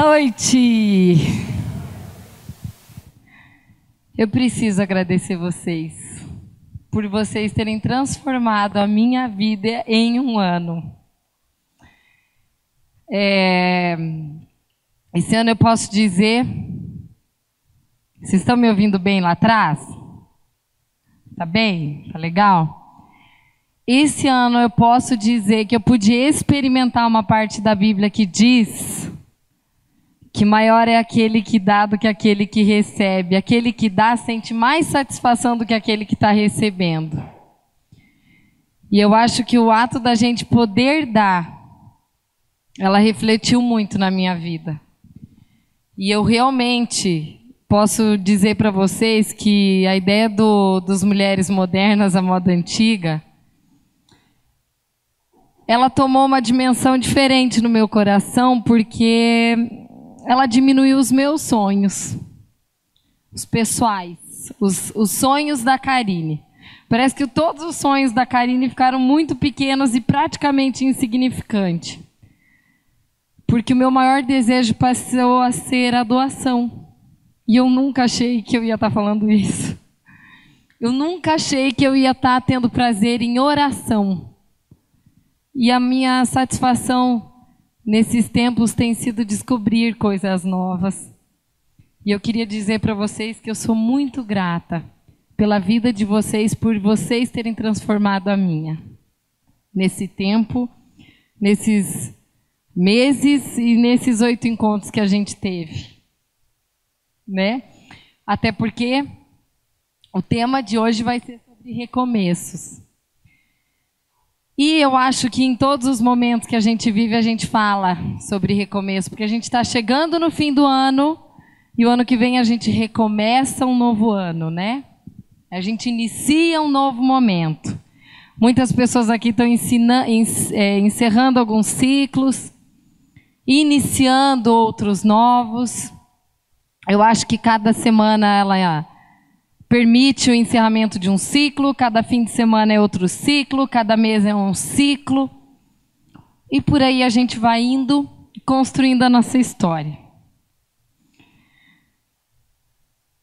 noite! Eu preciso agradecer vocês por vocês terem transformado a minha vida em um ano. É, esse ano eu posso dizer. Vocês estão me ouvindo bem lá atrás? Tá bem? Tá legal? Esse ano eu posso dizer que eu pude experimentar uma parte da Bíblia que diz que maior é aquele que dá do que aquele que recebe. Aquele que dá sente mais satisfação do que aquele que está recebendo. E eu acho que o ato da gente poder dar, ela refletiu muito na minha vida. E eu realmente posso dizer para vocês que a ideia do, dos mulheres modernas, a moda antiga, ela tomou uma dimensão diferente no meu coração, porque ela diminuiu os meus sonhos, os pessoais, os, os sonhos da Karine. Parece que todos os sonhos da Karine ficaram muito pequenos e praticamente insignificantes. Porque o meu maior desejo passou a ser a doação. E eu nunca achei que eu ia estar falando isso. Eu nunca achei que eu ia estar tendo prazer em oração. E a minha satisfação nesses tempos tem sido descobrir coisas novas. E eu queria dizer para vocês que eu sou muito grata pela vida de vocês, por vocês terem transformado a minha. Nesse tempo, nesses meses e nesses oito encontros que a gente teve. Né? Até porque o tema de hoje vai ser sobre recomeços. E eu acho que em todos os momentos que a gente vive, a gente fala sobre recomeço, porque a gente está chegando no fim do ano e o ano que vem a gente recomeça um novo ano, né? A gente inicia um novo momento. Muitas pessoas aqui estão é, encerrando alguns ciclos, iniciando outros novos. Eu acho que cada semana ela permite o encerramento de um ciclo, cada fim de semana é outro ciclo, cada mês é um ciclo. E por aí a gente vai indo, construindo a nossa história.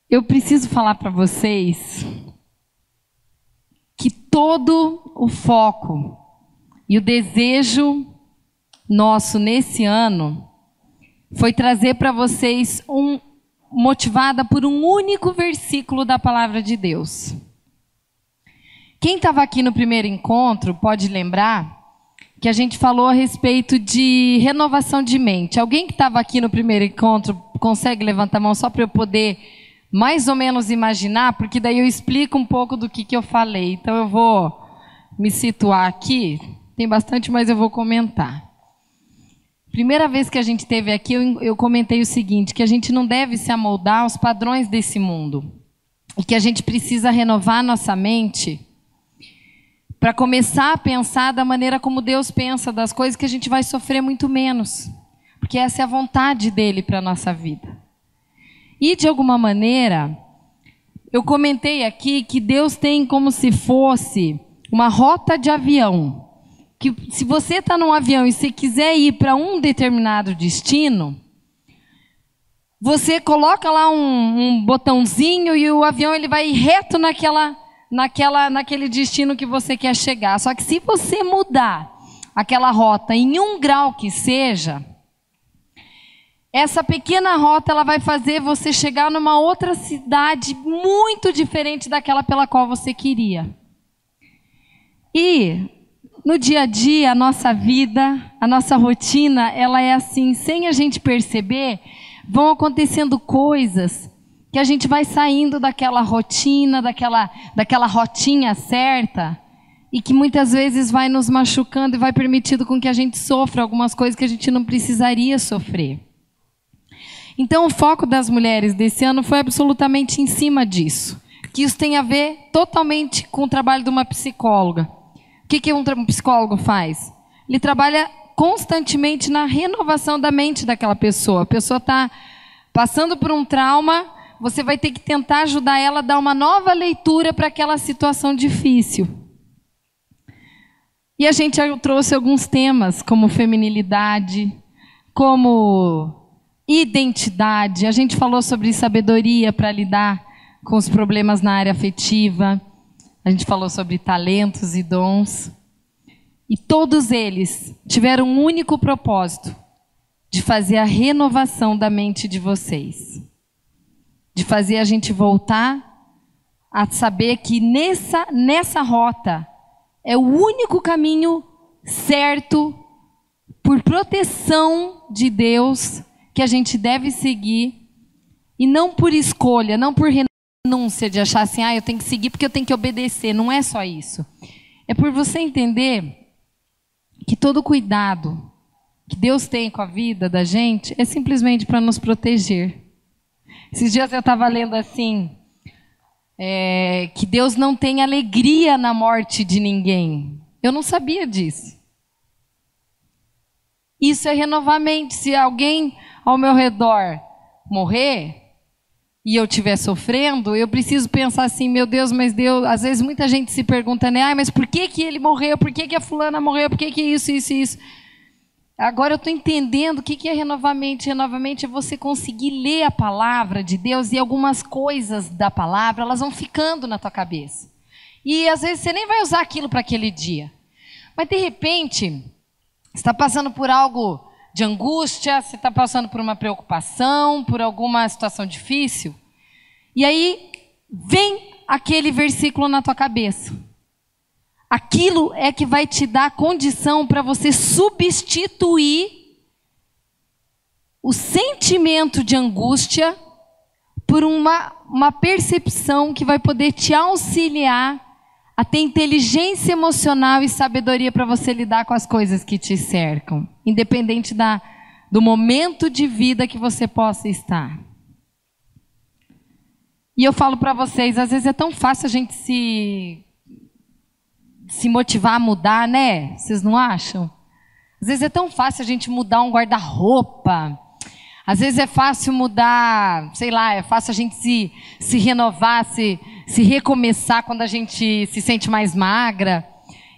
Eu preciso falar para vocês que todo o foco e o desejo nosso nesse ano foi trazer para vocês um motivada por um único versículo da palavra de Deus. Quem estava aqui no primeiro encontro pode lembrar que a gente falou a respeito de renovação de mente. Alguém que estava aqui no primeiro encontro consegue levantar a mão só para eu poder mais ou menos imaginar, porque daí eu explico um pouco do que, que eu falei. Então eu vou me situar aqui. Tem bastante, mas eu vou comentar. Primeira vez que a gente teve aqui, eu, eu comentei o seguinte: que a gente não deve se amoldar aos padrões desse mundo. E que a gente precisa renovar nossa mente para começar a pensar da maneira como Deus pensa das coisas que a gente vai sofrer muito menos. Porque essa é a vontade dele para a nossa vida. E, de alguma maneira, eu comentei aqui que Deus tem como se fosse uma rota de avião que se você está num avião e você quiser ir para um determinado destino, você coloca lá um, um, botãozinho e o avião ele vai reto naquela, naquela, naquele destino que você quer chegar. Só que se você mudar aquela rota em um grau que seja, essa pequena rota ela vai fazer você chegar numa outra cidade muito diferente daquela pela qual você queria. E no dia a dia, a nossa vida, a nossa rotina, ela é assim, sem a gente perceber, vão acontecendo coisas que a gente vai saindo daquela rotina, daquela, daquela rotinha certa, e que muitas vezes vai nos machucando e vai permitindo com que a gente sofra algumas coisas que a gente não precisaria sofrer. Então, o foco das mulheres desse ano foi absolutamente em cima disso, que isso tem a ver totalmente com o trabalho de uma psicóloga. Que, que um psicólogo faz? Ele trabalha constantemente na renovação da mente daquela pessoa. A pessoa está passando por um trauma, você vai ter que tentar ajudar ela a dar uma nova leitura para aquela situação difícil. E a gente trouxe alguns temas, como feminilidade, como identidade, a gente falou sobre sabedoria para lidar com os problemas na área afetiva, a gente falou sobre talentos e dons. E todos eles tiveram um único propósito: de fazer a renovação da mente de vocês. De fazer a gente voltar a saber que nessa, nessa rota é o único caminho certo, por proteção de Deus, que a gente deve seguir, e não por escolha, não por renúncia de achar assim, ah, eu tenho que seguir porque eu tenho que obedecer. Não é só isso. É por você entender que todo cuidado que Deus tem com a vida da gente é simplesmente para nos proteger. Esses dias eu estava lendo assim, é, que Deus não tem alegria na morte de ninguém. Eu não sabia disso. Isso é renovamento. Se alguém ao meu redor morrer e eu estiver sofrendo, eu preciso pensar assim, meu Deus, mas Deus, às vezes muita gente se pergunta, né, ah, mas por que, que ele morreu? Por que, que a fulana morreu? Por que, que isso, isso, isso? Agora eu estou entendendo o que é renovamento. Renovamento é você conseguir ler a palavra de Deus e algumas coisas da palavra, elas vão ficando na tua cabeça. E às vezes você nem vai usar aquilo para aquele dia. Mas de repente, está passando por algo de angústia, você está passando por uma preocupação, por alguma situação difícil. E aí vem aquele versículo na tua cabeça. Aquilo é que vai te dar condição para você substituir o sentimento de angústia por uma, uma percepção que vai poder te auxiliar a ter inteligência emocional e sabedoria para você lidar com as coisas que te cercam, independente da, do momento de vida que você possa estar. E eu falo para vocês, às vezes é tão fácil a gente se se motivar a mudar, né? Vocês não acham? Às vezes é tão fácil a gente mudar um guarda-roupa. Às vezes é fácil mudar, sei lá, é fácil a gente se, se renovar, se, se recomeçar quando a gente se sente mais magra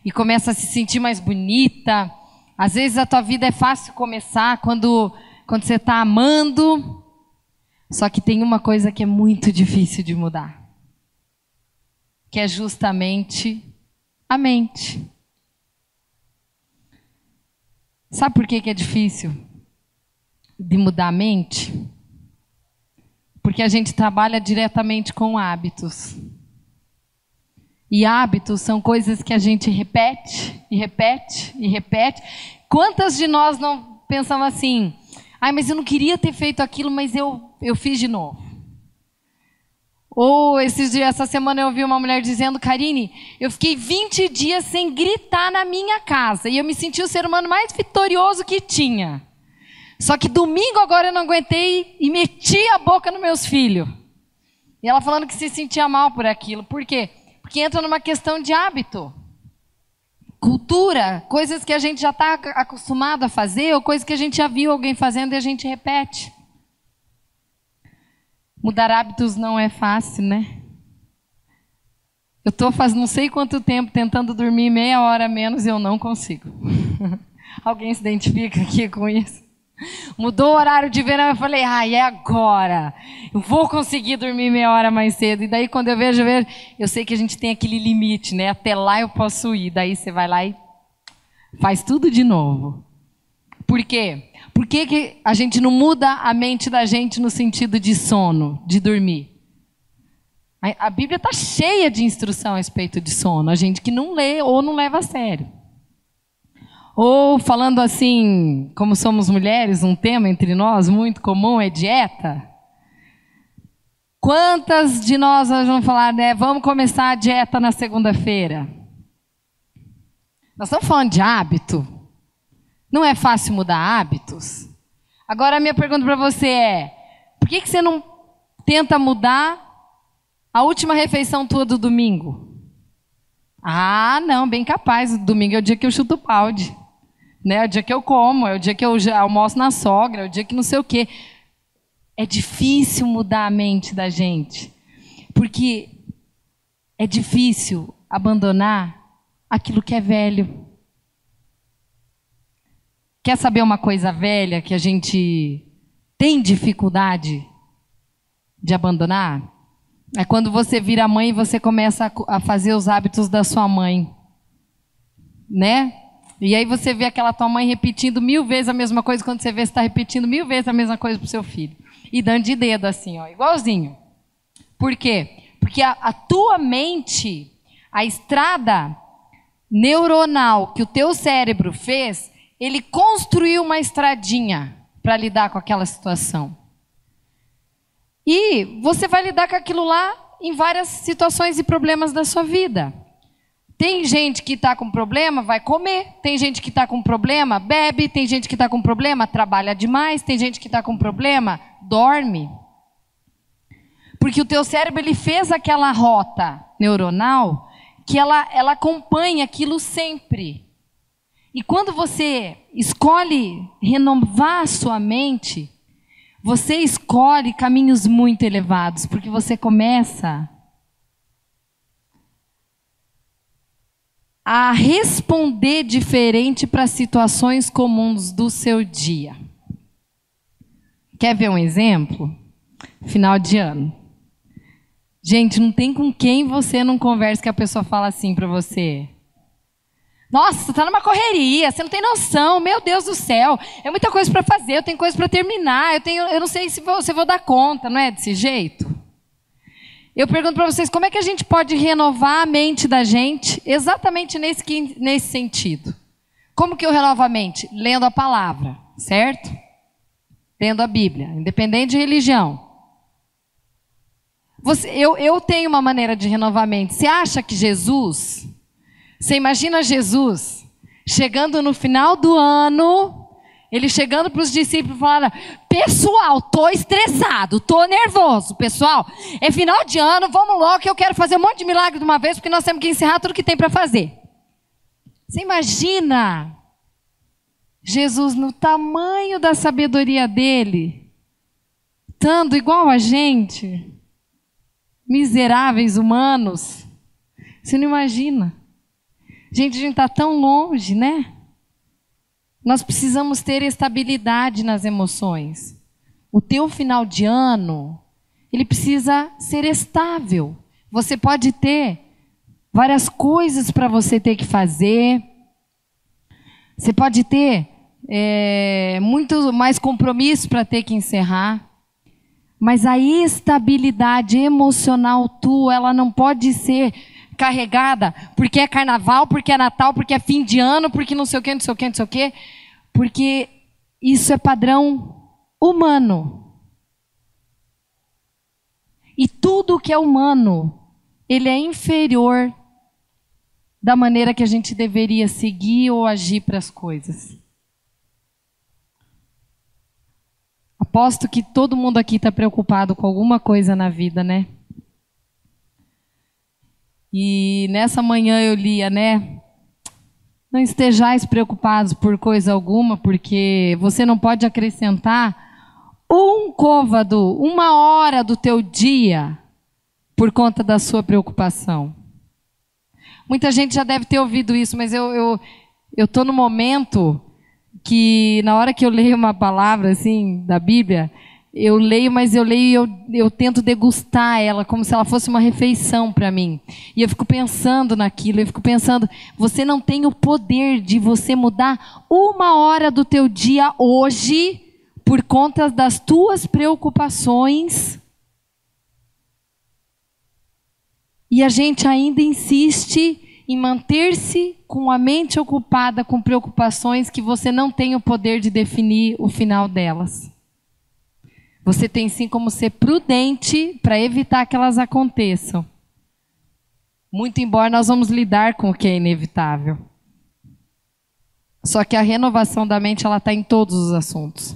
e começa a se sentir mais bonita. Às vezes a tua vida é fácil começar quando, quando você está amando. Só que tem uma coisa que é muito difícil de mudar. Que é justamente a mente. Sabe por que, que é difícil de mudar a mente? Porque a gente trabalha diretamente com hábitos. E hábitos são coisas que a gente repete e repete e repete. Quantas de nós não pensamos assim? Ai, mas eu não queria ter feito aquilo, mas eu, eu fiz de novo. Ou esses dias, essa semana eu ouvi uma mulher dizendo, Karine, eu fiquei 20 dias sem gritar na minha casa. E eu me senti o ser humano mais vitorioso que tinha. Só que domingo agora eu não aguentei e meti a boca nos meus filhos. E ela falando que se sentia mal por aquilo. Por quê? Porque entra numa questão de hábito. Cultura, coisas que a gente já está acostumado a fazer, ou coisas que a gente já viu alguém fazendo e a gente repete. Mudar hábitos não é fácil, né? Eu estou faz não sei quanto tempo tentando dormir meia hora menos e eu não consigo. Alguém se identifica aqui com isso? Mudou o horário de verão, eu falei, ah, é agora. Eu vou conseguir dormir meia hora mais cedo. E daí, quando eu vejo, eu, vejo, eu sei que a gente tem aquele limite, né? Até lá eu posso ir. Daí você vai lá e faz tudo de novo. Por quê? Por que, que a gente não muda a mente da gente no sentido de sono, de dormir? A Bíblia está cheia de instrução a respeito de sono. A gente que não lê ou não leva a sério. Ou falando assim, como somos mulheres, um tema entre nós muito comum é dieta. Quantas de nós vamos falar, né? Vamos começar a dieta na segunda-feira. Nós estamos falando de hábito. Não é fácil mudar hábitos? Agora a minha pergunta para você é: por que, que você não tenta mudar a última refeição tua do domingo? Ah, não, bem capaz. Domingo é o dia que eu chuto o balde. Né? É o dia que eu como, é o dia que eu almoço na sogra, é o dia que não sei o quê. É difícil mudar a mente da gente. Porque é difícil abandonar aquilo que é velho. Quer saber uma coisa velha que a gente tem dificuldade de abandonar? É quando você vira mãe e você começa a fazer os hábitos da sua mãe. Né? E aí você vê aquela tua mãe repetindo mil vezes a mesma coisa, quando você vê você está repetindo mil vezes a mesma coisa para o seu filho. E dando de dedo assim, ó, igualzinho. Por quê? Porque a, a tua mente, a estrada neuronal que o teu cérebro fez, ele construiu uma estradinha para lidar com aquela situação. E você vai lidar com aquilo lá em várias situações e problemas da sua vida. Tem gente que está com problema, vai comer. Tem gente que está com problema, bebe. Tem gente que está com problema, trabalha demais. Tem gente que está com problema, dorme. Porque o teu cérebro ele fez aquela rota neuronal que ela, ela acompanha aquilo sempre. E quando você escolhe renovar a sua mente, você escolhe caminhos muito elevados, porque você começa a responder diferente para situações comuns do seu dia. Quer ver um exemplo? Final de ano. Gente, não tem com quem você não conversa que a pessoa fala assim para você. Nossa, tá numa correria, você não tem noção, meu Deus do céu. É muita coisa para fazer, eu tenho coisa para terminar, eu, tenho, eu não sei se vou, se vou dar conta, não é desse jeito? Eu pergunto para vocês, como é que a gente pode renovar a mente da gente exatamente nesse, nesse sentido? Como que eu renovo a mente? Lendo a palavra, certo? Lendo a Bíblia, independente de religião. Você, eu, eu tenho uma maneira de renovamento. Você acha que Jesus, você imagina Jesus chegando no final do ano, ele chegando para os discípulos falando: Pessoal, tô estressado, tô nervoso, pessoal. É final de ano, vamos logo que eu quero fazer um monte de milagre de uma vez, porque nós temos que encerrar tudo que tem para fazer. Você imagina Jesus no tamanho da sabedoria dele, estando igual a gente? miseráveis humanos. Você não imagina. Gente, a gente está tão longe, né? Nós precisamos ter estabilidade nas emoções. O teu final de ano, ele precisa ser estável. Você pode ter várias coisas para você ter que fazer. Você pode ter é, muito mais compromisso para ter que encerrar. Mas a estabilidade emocional tua, ela não pode ser carregada porque é carnaval, porque é Natal, porque é fim de ano, porque não sei o que, não sei o que, não sei o que. Porque isso é padrão humano. E tudo que é humano, ele é inferior da maneira que a gente deveria seguir ou agir para as coisas. Aposto que todo mundo aqui está preocupado com alguma coisa na vida, né? E nessa manhã eu lia, né? Não estejais preocupados por coisa alguma, porque você não pode acrescentar um côvado, uma hora do teu dia por conta da sua preocupação. Muita gente já deve ter ouvido isso, mas eu eu eu estou no momento que na hora que eu leio uma palavra assim da Bíblia, eu leio, mas eu leio e eu, eu tento degustar ela como se ela fosse uma refeição para mim. E eu fico pensando naquilo, eu fico pensando, você não tem o poder de você mudar uma hora do teu dia hoje por conta das tuas preocupações. E a gente ainda insiste em manter-se com a mente ocupada com preocupações que você não tem o poder de definir o final delas. Você tem sim como ser prudente para evitar que elas aconteçam. Muito embora nós vamos lidar com o que é inevitável. Só que a renovação da mente ela está em todos os assuntos.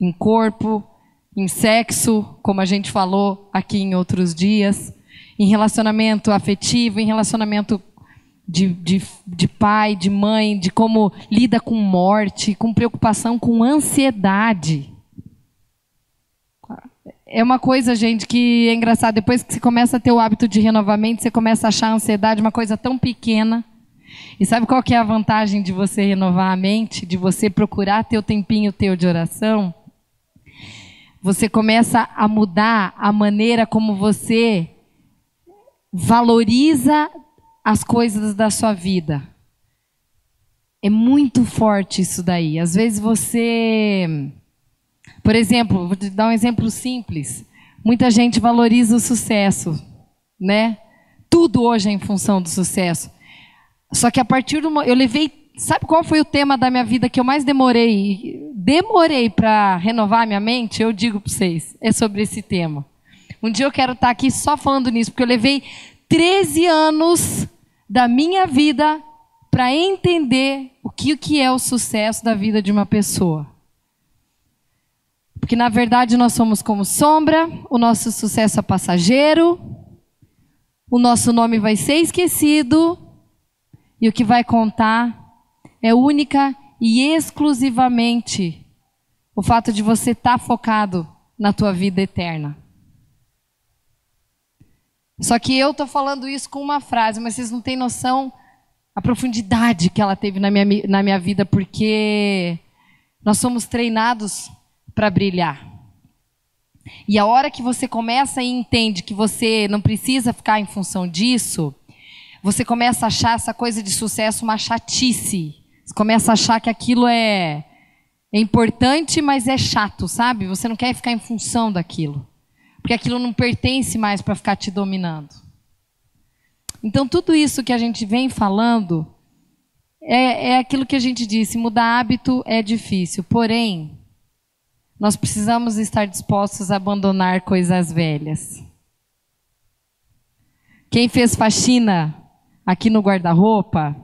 Em corpo, em sexo, como a gente falou aqui em outros dias, em relacionamento afetivo, em relacionamento de, de, de pai, de mãe, de como lida com morte, com preocupação, com ansiedade. É uma coisa, gente, que é engraçado. Depois que você começa a ter o hábito de renovamento, você começa a achar a ansiedade uma coisa tão pequena. E sabe qual que é a vantagem de você renovar a mente, de você procurar ter o tempinho teu de oração? você começa a mudar a maneira como você valoriza as coisas da sua vida. É muito forte isso daí. Às vezes você. Por exemplo, vou te dar um exemplo simples. Muita gente valoriza o sucesso, né? Tudo hoje é em função do sucesso. Só que a partir do. Eu levei Sabe qual foi o tema da minha vida que eu mais demorei? Demorei para renovar minha mente? Eu digo para vocês, é sobre esse tema. Um dia eu quero estar aqui só falando nisso, porque eu levei 13 anos da minha vida para entender o que, o que é o sucesso da vida de uma pessoa. Porque na verdade nós somos como sombra, o nosso sucesso é passageiro, o nosso nome vai ser esquecido e o que vai contar é única e exclusivamente o fato de você estar tá focado na tua vida eterna. Só que eu estou falando isso com uma frase, mas vocês não têm noção a profundidade que ela teve na minha, na minha vida, porque nós somos treinados para brilhar. E a hora que você começa e entende que você não precisa ficar em função disso, você começa a achar essa coisa de sucesso uma chatice. Você começa a achar que aquilo é, é importante, mas é chato, sabe? Você não quer ficar em função daquilo. Porque aquilo não pertence mais para ficar te dominando. Então, tudo isso que a gente vem falando é, é aquilo que a gente disse: mudar hábito é difícil. Porém, nós precisamos estar dispostos a abandonar coisas velhas. Quem fez faxina aqui no guarda-roupa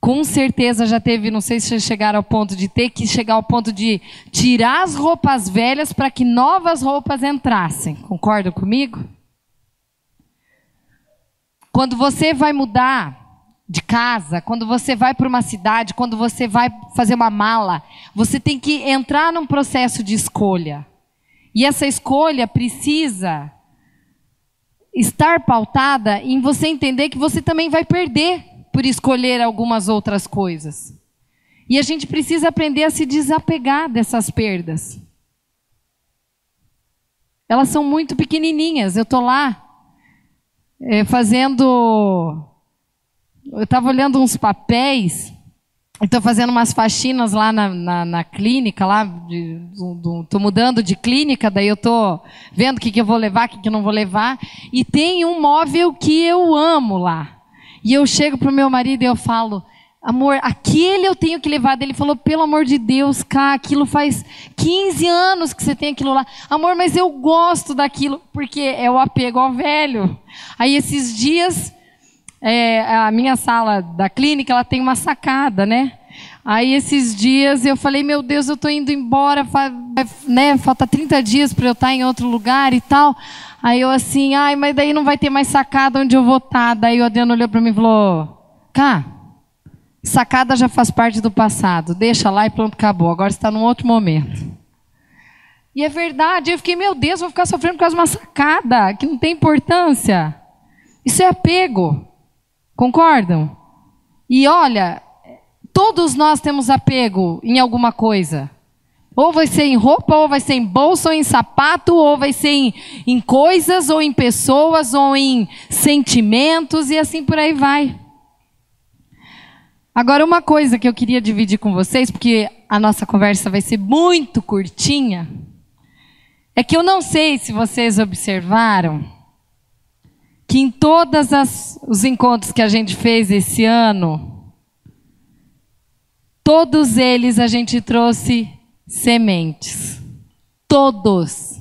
com certeza já teve, não sei se chegaram ao ponto de ter que chegar ao ponto de tirar as roupas velhas para que novas roupas entrassem. Concordam comigo? Quando você vai mudar de casa, quando você vai para uma cidade, quando você vai fazer uma mala, você tem que entrar num processo de escolha. E essa escolha precisa estar pautada em você entender que você também vai perder por escolher algumas outras coisas. E a gente precisa aprender a se desapegar dessas perdas. Elas são muito pequenininhas. Eu estou lá é, fazendo. Eu estava olhando uns papéis. Estou fazendo umas faxinas lá na, na, na clínica, lá estou mudando de clínica, daí eu estou vendo o que, que eu vou levar, o que, que eu não vou levar. E tem um móvel que eu amo lá. E eu chego para o meu marido e eu falo, amor, aquele eu tenho que levar. Ele falou, pelo amor de Deus, cá, aquilo faz 15 anos que você tem aquilo lá. Amor, mas eu gosto daquilo, porque é o apego ao velho. Aí esses dias, é, a minha sala da clínica, ela tem uma sacada, né? Aí esses dias eu falei, meu Deus, eu estou indo embora, né, falta 30 dias para eu estar em outro lugar e tal. Aí eu assim, ai, mas daí não vai ter mais sacada onde eu vou estar. Tá. Daí o Adriano olhou para mim e falou, cá, sacada já faz parte do passado, deixa lá e pronto, acabou. Agora está num outro momento. E é verdade, eu fiquei, meu Deus, vou ficar sofrendo por causa de uma sacada que não tem importância. Isso é apego. Concordam? E olha, todos nós temos apego em alguma coisa. Ou vai ser em roupa, ou vai ser em bolsa, ou em sapato, ou vai ser em, em coisas, ou em pessoas, ou em sentimentos, e assim por aí vai. Agora, uma coisa que eu queria dividir com vocês, porque a nossa conversa vai ser muito curtinha, é que eu não sei se vocês observaram que em todos os encontros que a gente fez esse ano, todos eles a gente trouxe sementes. Todos.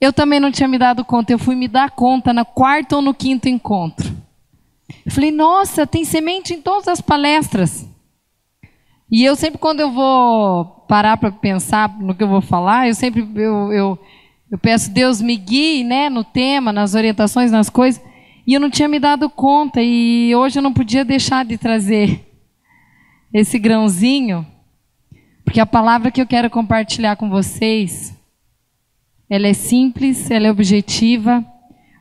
Eu também não tinha me dado conta, eu fui me dar conta no quarto ou no quinto encontro. Eu falei, nossa, tem semente em todas as palestras. E eu sempre, quando eu vou parar para pensar no que eu vou falar, eu sempre eu, eu, eu peço Deus me guie né, no tema, nas orientações, nas coisas. E eu não tinha me dado conta, e hoje eu não podia deixar de trazer esse grãozinho porque a palavra que eu quero compartilhar com vocês, ela é simples, ela é objetiva,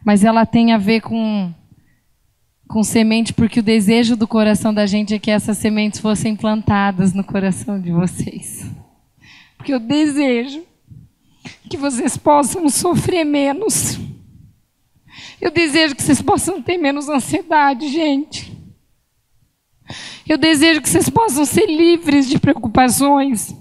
mas ela tem a ver com com semente, porque o desejo do coração da gente é que essas sementes fossem plantadas no coração de vocês. Porque o desejo que vocês possam sofrer menos. Eu desejo que vocês possam ter menos ansiedade, gente. Eu desejo que vocês possam ser livres de preocupações.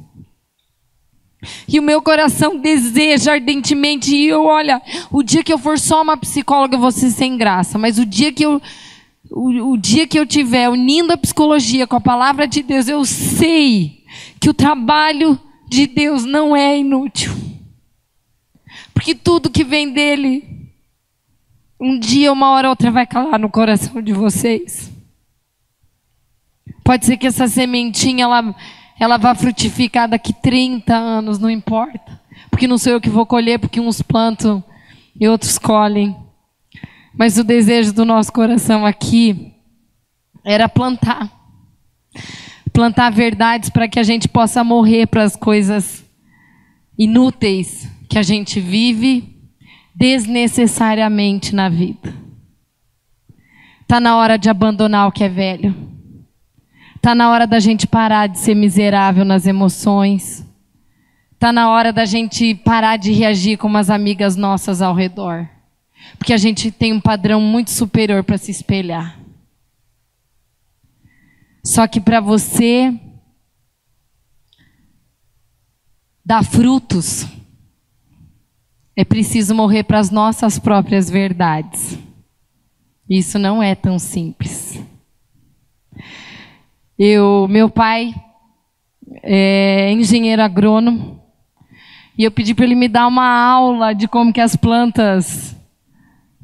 E o meu coração deseja ardentemente. E eu, olha, o dia que eu for só uma psicóloga, eu vou ser sem graça. Mas o dia que eu. O, o dia que eu tiver unindo a psicologia com a palavra de Deus, eu sei que o trabalho de Deus não é inútil. Porque tudo que vem dele, um dia, uma hora ou outra, vai calar no coração de vocês. Pode ser que essa sementinha ela, ela vá frutificar daqui 30 anos, não importa. Porque não sou eu que vou colher, porque uns plantam e outros colhem. Mas o desejo do nosso coração aqui era plantar. Plantar verdades para que a gente possa morrer para as coisas inúteis que a gente vive desnecessariamente na vida. Está na hora de abandonar o que é velho. Está na hora da gente parar de ser miserável nas emoções. Está na hora da gente parar de reagir como as amigas nossas ao redor. Porque a gente tem um padrão muito superior para se espelhar. Só que para você dar frutos, é preciso morrer para as nossas próprias verdades. Isso não é tão simples. Eu, meu pai é engenheiro agrônomo e eu pedi para ele me dar uma aula de como que as plantas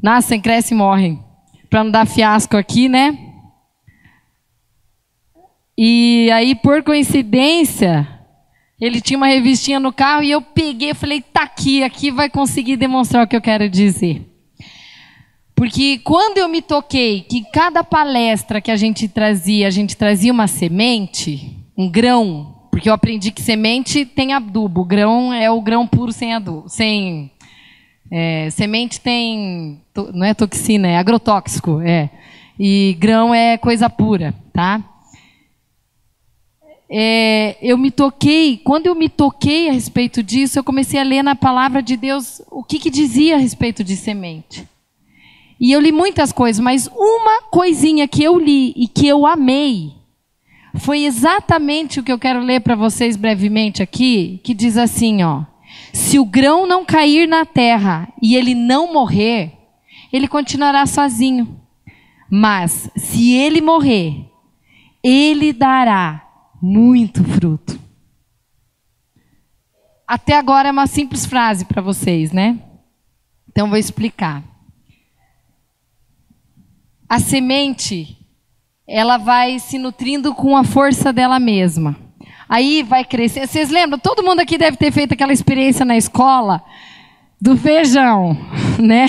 nascem, crescem e morrem, para não dar fiasco aqui, né? E aí, por coincidência, ele tinha uma revistinha no carro e eu peguei falei, tá aqui, aqui vai conseguir demonstrar o que eu quero dizer. Porque quando eu me toquei que cada palestra que a gente trazia, a gente trazia uma semente, um grão, porque eu aprendi que semente tem adubo, grão é o grão puro sem adubo, sem é, semente tem, não é toxina, é agrotóxico, é. E grão é coisa pura, tá? É, eu me toquei, quando eu me toquei a respeito disso, eu comecei a ler na palavra de Deus o que, que dizia a respeito de semente. E eu li muitas coisas, mas uma coisinha que eu li e que eu amei foi exatamente o que eu quero ler para vocês brevemente aqui, que diz assim, ó: Se o grão não cair na terra e ele não morrer, ele continuará sozinho. Mas se ele morrer, ele dará muito fruto. Até agora é uma simples frase para vocês, né? Então vou explicar. A semente, ela vai se nutrindo com a força dela mesma. Aí vai crescer. Vocês lembram? Todo mundo aqui deve ter feito aquela experiência na escola do feijão, né?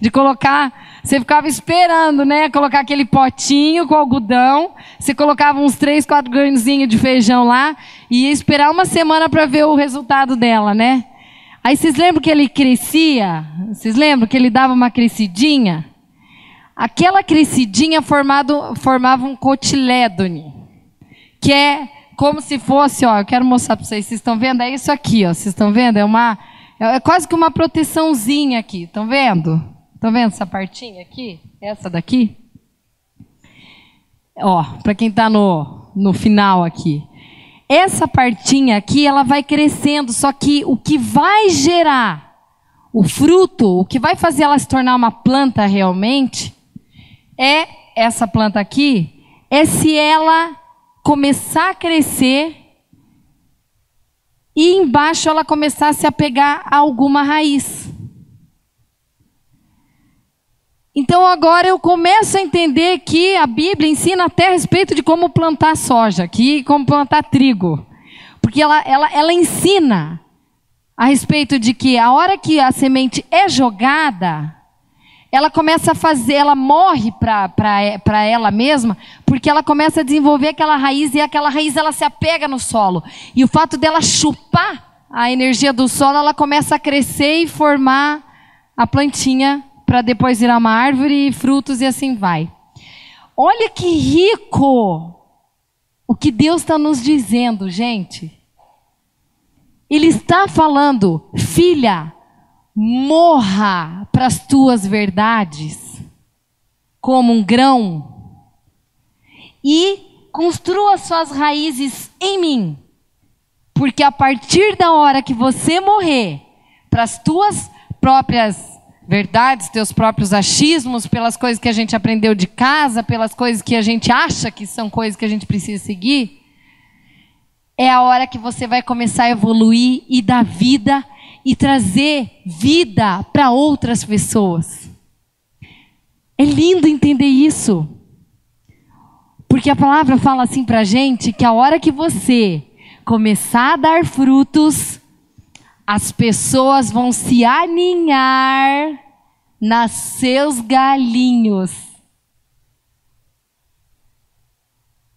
De colocar você ficava esperando, né? Colocar aquele potinho com algodão. Você colocava uns três, quatro grãozinhos de feijão lá e ia esperar uma semana para ver o resultado dela, né? Aí vocês lembram que ele crescia? Vocês lembram que ele dava uma crescidinha? Aquela crescidinha formado, formava um cotilédone, que é como se fosse, ó, eu quero mostrar para vocês, vocês estão vendo? É isso aqui, ó, vocês estão vendo? É uma, é quase que uma proteçãozinha aqui, estão vendo? Estão vendo essa partinha aqui? Essa daqui? Ó, para quem está no, no final aqui. Essa partinha aqui, ela vai crescendo, só que o que vai gerar o fruto, o que vai fazer ela se tornar uma planta realmente, é essa planta aqui, é se ela começar a crescer e embaixo ela começar a a alguma raiz. Então agora eu começo a entender que a Bíblia ensina até a respeito de como plantar soja, aqui, como plantar trigo. Porque ela, ela, ela ensina a respeito de que a hora que a semente é jogada, ela começa a fazer, ela morre para ela mesma, porque ela começa a desenvolver aquela raiz e aquela raiz ela se apega no solo. E o fato dela chupar a energia do solo, ela começa a crescer e formar a plantinha para depois virar uma árvore e frutos e assim vai. Olha que rico o que Deus está nos dizendo, gente. Ele está falando, filha, morra para as tuas verdades, como um grão, e construa suas raízes em mim. Porque a partir da hora que você morrer para as tuas próprias verdades, teus próprios achismos, pelas coisas que a gente aprendeu de casa, pelas coisas que a gente acha que são coisas que a gente precisa seguir, é a hora que você vai começar a evoluir e dar vida e trazer vida para outras pessoas. É lindo entender isso. Porque a palavra fala assim para a gente que a hora que você começar a dar frutos, as pessoas vão se aninhar nas seus galinhos.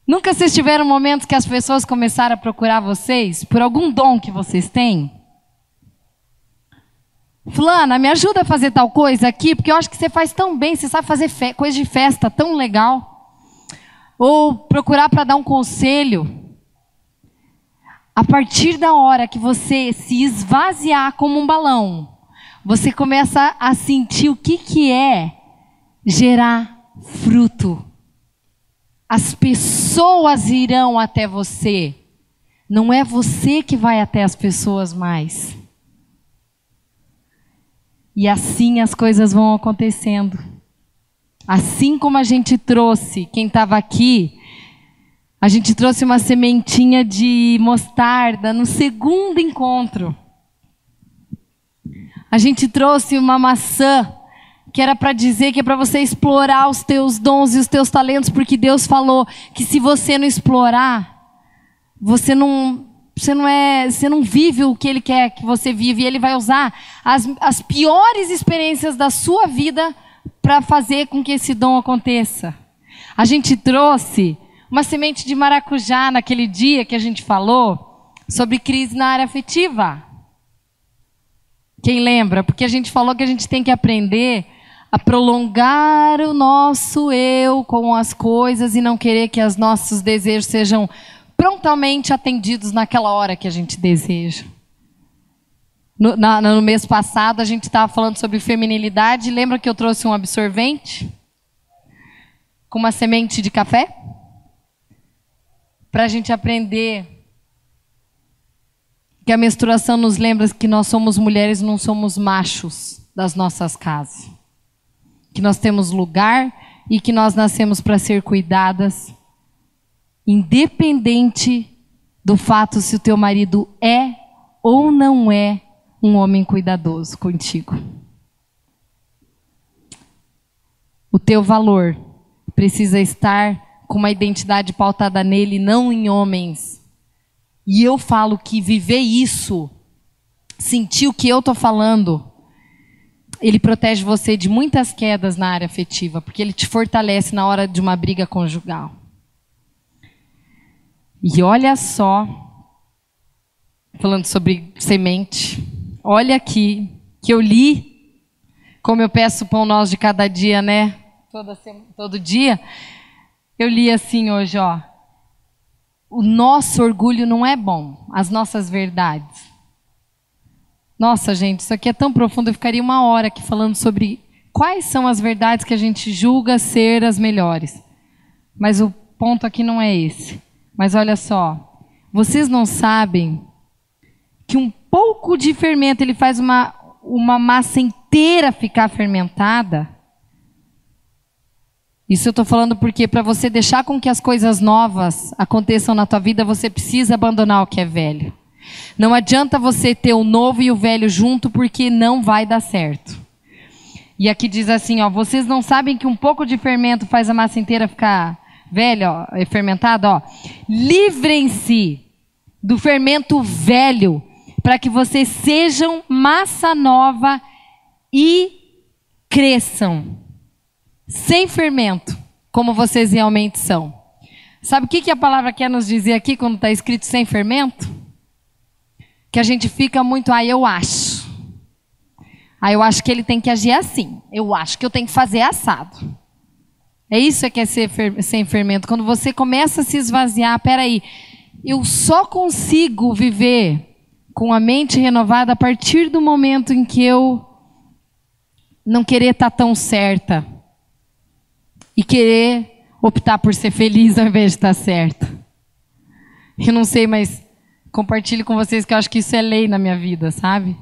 Nunca vocês tiveram momentos que as pessoas começaram a procurar vocês por algum dom que vocês têm? Fulana, me ajuda a fazer tal coisa aqui, porque eu acho que você faz tão bem, você sabe fazer coisa de festa tão legal. Ou procurar para dar um conselho. A partir da hora que você se esvaziar como um balão, você começa a sentir o que, que é gerar fruto. As pessoas irão até você. Não é você que vai até as pessoas mais. E assim as coisas vão acontecendo. Assim como a gente trouxe, quem estava aqui, a gente trouxe uma sementinha de mostarda no segundo encontro. A gente trouxe uma maçã que era para dizer que é para você explorar os teus dons e os teus talentos, porque Deus falou que se você não explorar, você não você não é, você não vive o que ele quer que você vive, e ele vai usar as, as piores experiências da sua vida para fazer com que esse dom aconteça. A gente trouxe uma semente de maracujá naquele dia que a gente falou sobre crise na área afetiva. Quem lembra? Porque a gente falou que a gente tem que aprender a prolongar o nosso eu com as coisas e não querer que os nossos desejos sejam prontamente atendidos naquela hora que a gente deseja. No, na, no mês passado a gente estava falando sobre feminilidade. Lembra que eu trouxe um absorvente com uma semente de café? para a gente aprender que a menstruação nos lembra que nós somos mulheres, não somos machos das nossas casas. Que nós temos lugar e que nós nascemos para ser cuidadas, independente do fato se o teu marido é ou não é um homem cuidadoso contigo. O teu valor precisa estar com uma identidade pautada nele, não em homens. E eu falo que viver isso, sentir o que eu estou falando, ele protege você de muitas quedas na área afetiva, porque ele te fortalece na hora de uma briga conjugal. E olha só, falando sobre semente, olha aqui, que eu li, como eu peço pão nós de cada dia, né? Todo dia. Eu li assim hoje, ó. O nosso orgulho não é bom, as nossas verdades. Nossa, gente, isso aqui é tão profundo, eu ficaria uma hora aqui falando sobre quais são as verdades que a gente julga ser as melhores. Mas o ponto aqui não é esse. Mas olha só, vocês não sabem que um pouco de fermento ele faz uma, uma massa inteira ficar fermentada? Isso eu estou falando porque para você deixar com que as coisas novas aconteçam na tua vida, você precisa abandonar o que é velho. Não adianta você ter o novo e o velho junto, porque não vai dar certo. E aqui diz assim, ó, vocês não sabem que um pouco de fermento faz a massa inteira ficar velha, ó, fermentada, ó. Livrem-se do fermento velho, para que vocês sejam massa nova e cresçam sem fermento, como vocês realmente são. Sabe o que, que a palavra quer nos dizer aqui quando está escrito sem fermento? Que a gente fica muito, ah, eu acho. Ah, eu acho que ele tem que agir assim. Eu acho que eu tenho que fazer assado. É isso que é ser fer sem fermento. Quando você começa a se esvaziar, peraí, eu só consigo viver com a mente renovada a partir do momento em que eu não querer estar tão certa e querer optar por ser feliz ao invés de estar certa. Eu não sei, mas compartilho com vocês que eu acho que isso é lei na minha vida, sabe?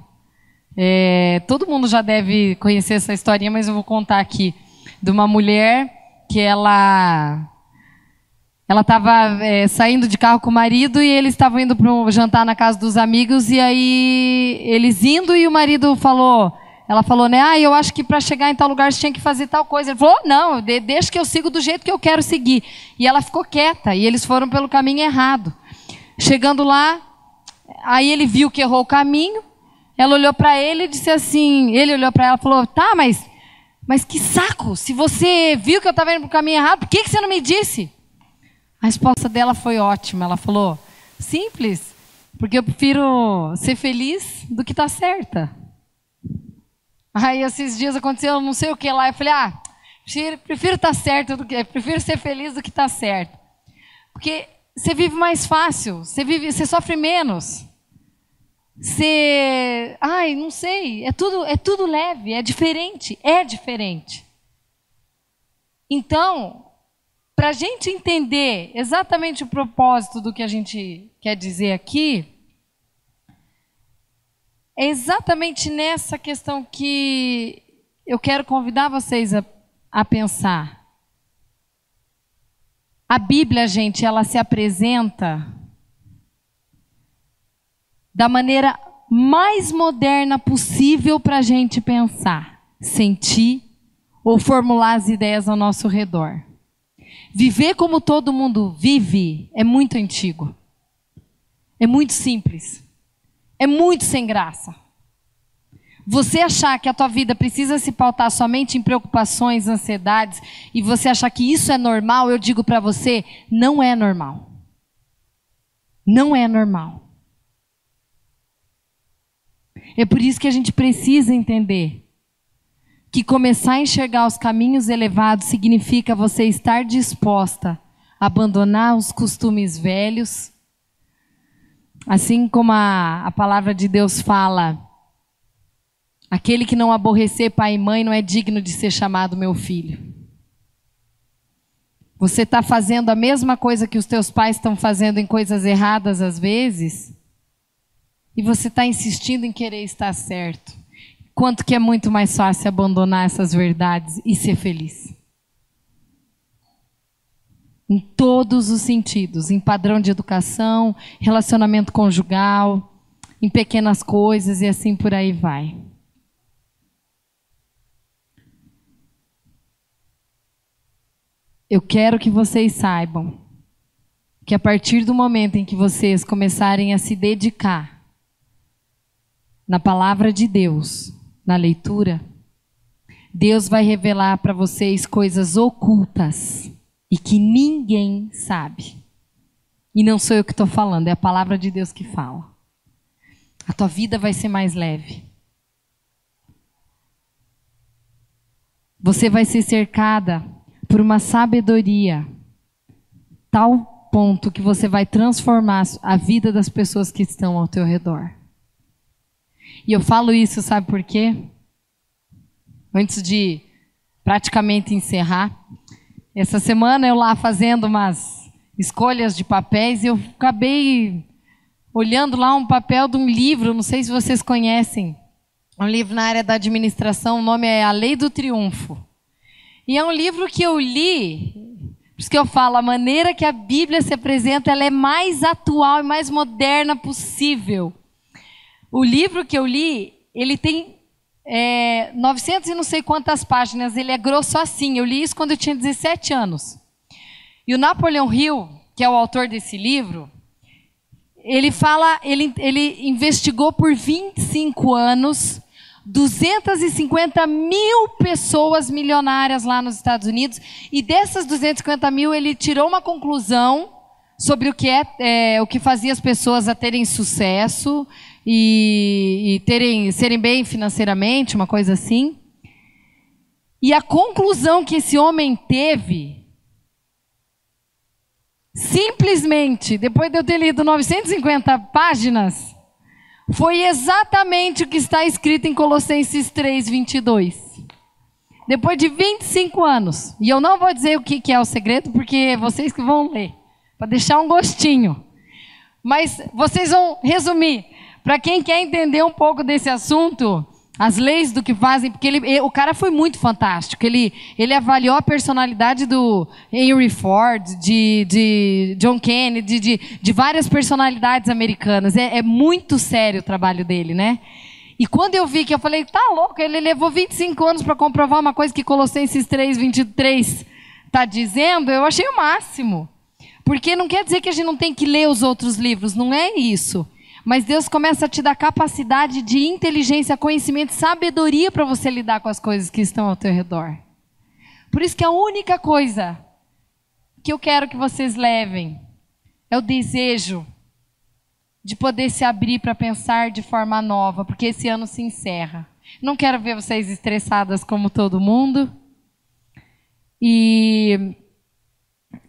É, todo mundo já deve conhecer essa historinha, mas eu vou contar aqui de uma mulher que ela ela estava é, saindo de carro com o marido e eles estavam indo para um jantar na casa dos amigos e aí eles indo e o marido falou, ela falou, né? Ah, eu acho que para chegar em tal lugar você tinha que fazer tal coisa. Ele falou, não, deixa que eu sigo do jeito que eu quero seguir. E ela ficou quieta e eles foram pelo caminho errado. Chegando lá, aí ele viu que errou o caminho. Ela olhou para ele e disse assim, ele olhou para ela e falou, tá, mas, mas que saco! Se você viu que eu estava indo para o caminho errado, por que, que você não me disse? A resposta dela foi ótima. Ela falou: simples, porque eu prefiro ser feliz do que estar tá certa. Aí esses dias aconteceu não sei o que lá. Eu falei: ah, prefiro, estar tá certa do que, prefiro ser feliz do que estar tá certo. Porque você vive mais fácil, você vive, você sofre menos. Você, ai, não sei, é tudo, é tudo leve, é diferente, é diferente. Então, para a gente entender exatamente o propósito do que a gente quer dizer aqui, é exatamente nessa questão que eu quero convidar vocês a, a pensar. A Bíblia, gente, ela se apresenta da maneira mais moderna possível para a gente pensar, sentir ou formular as ideias ao nosso redor. Viver como todo mundo vive é muito antigo. É muito simples. É muito sem graça. Você achar que a tua vida precisa se pautar somente em preocupações, ansiedades, e você achar que isso é normal, eu digo para você, não é normal. Não é normal. É por isso que a gente precisa entender que começar a enxergar os caminhos elevados significa você estar disposta a abandonar os costumes velhos. Assim como a, a palavra de Deus fala, aquele que não aborrecer pai e mãe não é digno de ser chamado meu filho. Você está fazendo a mesma coisa que os teus pais estão fazendo em coisas erradas às vezes, e você está insistindo em querer estar certo. Quanto que é muito mais fácil abandonar essas verdades e ser feliz. Em todos os sentidos, em padrão de educação, relacionamento conjugal, em pequenas coisas e assim por aí vai. Eu quero que vocês saibam que a partir do momento em que vocês começarem a se dedicar na palavra de Deus, na leitura, Deus vai revelar para vocês coisas ocultas e que ninguém sabe. E não sou eu que estou falando, é a palavra de Deus que fala. A tua vida vai ser mais leve. Você vai ser cercada por uma sabedoria, tal ponto que você vai transformar a vida das pessoas que estão ao teu redor. E eu falo isso, sabe por quê? Antes de praticamente encerrar, essa semana eu lá fazendo umas escolhas de papéis eu acabei olhando lá um papel de um livro, não sei se vocês conhecem, um livro na área da administração, o nome é A Lei do Triunfo. E é um livro que eu li, por isso que eu falo, a maneira que a Bíblia se apresenta, ela é mais atual e mais moderna possível. O livro que eu li, ele tem é, 900 e não sei quantas páginas, ele é grosso assim. Eu li isso quando eu tinha 17 anos. E o Napoleão Hill, que é o autor desse livro, ele fala, ele, ele investigou por 25 anos 250 mil pessoas milionárias lá nos Estados Unidos, e dessas 250 mil ele tirou uma conclusão sobre o que é, é o que fazia as pessoas a terem sucesso e, e terem, serem bem financeiramente, uma coisa assim. E a conclusão que esse homem teve, simplesmente, depois de eu ter lido 950 páginas, foi exatamente o que está escrito em Colossenses 3, 22. Depois de 25 anos, e eu não vou dizer o que, é o segredo, porque vocês que vão ler, para deixar um gostinho. Mas vocês vão resumir. Para quem quer entender um pouco desse assunto, as leis do que fazem, porque ele, o cara foi muito fantástico. Ele, ele avaliou a personalidade do Henry Ford, de, de John Kennedy, de, de várias personalidades americanas. É, é, muito sério o trabalho dele, né? E quando eu vi que eu falei, tá louco, ele levou 25 anos para comprovar uma coisa que Colossenses 3, 23 está dizendo, eu achei o máximo. Porque não quer dizer que a gente não tem que ler os outros livros, não é isso. Mas Deus começa a te dar capacidade de inteligência, conhecimento, sabedoria para você lidar com as coisas que estão ao teu redor. Por isso que a única coisa que eu quero que vocês levem é o desejo de poder se abrir para pensar de forma nova, porque esse ano se encerra. Não quero ver vocês estressadas como todo mundo. E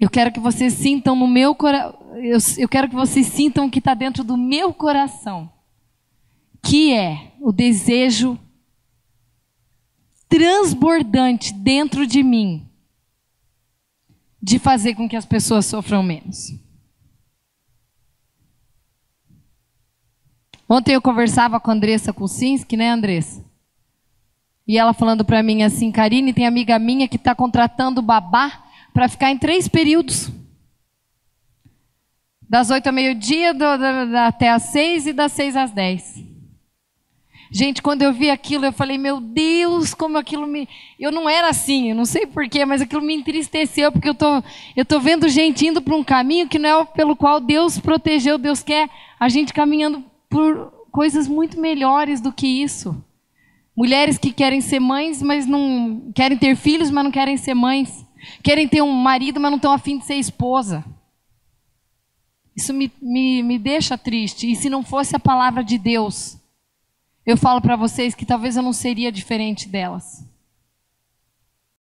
eu quero que vocês sintam no meu coração eu, eu quero que vocês sintam o que está dentro do meu coração, que é o desejo transbordante dentro de mim de fazer com que as pessoas sofram menos. Ontem eu conversava com a Andressa Kucinski, né, Andressa? E ela falando para mim assim, Karine, tem amiga minha que está contratando babá para ficar em três períodos. Das oito ao meio-dia até às seis e das seis às dez. Gente, quando eu vi aquilo, eu falei, meu Deus, como aquilo me. Eu não era assim, eu não sei porquê, mas aquilo me entristeceu, porque eu tô, eu tô vendo gente indo para um caminho que não é pelo qual Deus protegeu, Deus quer a gente caminhando por coisas muito melhores do que isso. Mulheres que querem ser mães, mas não. querem ter filhos, mas não querem ser mães. Querem ter um marido, mas não estão afim de ser esposa. Isso me, me, me deixa triste. E se não fosse a palavra de Deus, eu falo para vocês que talvez eu não seria diferente delas.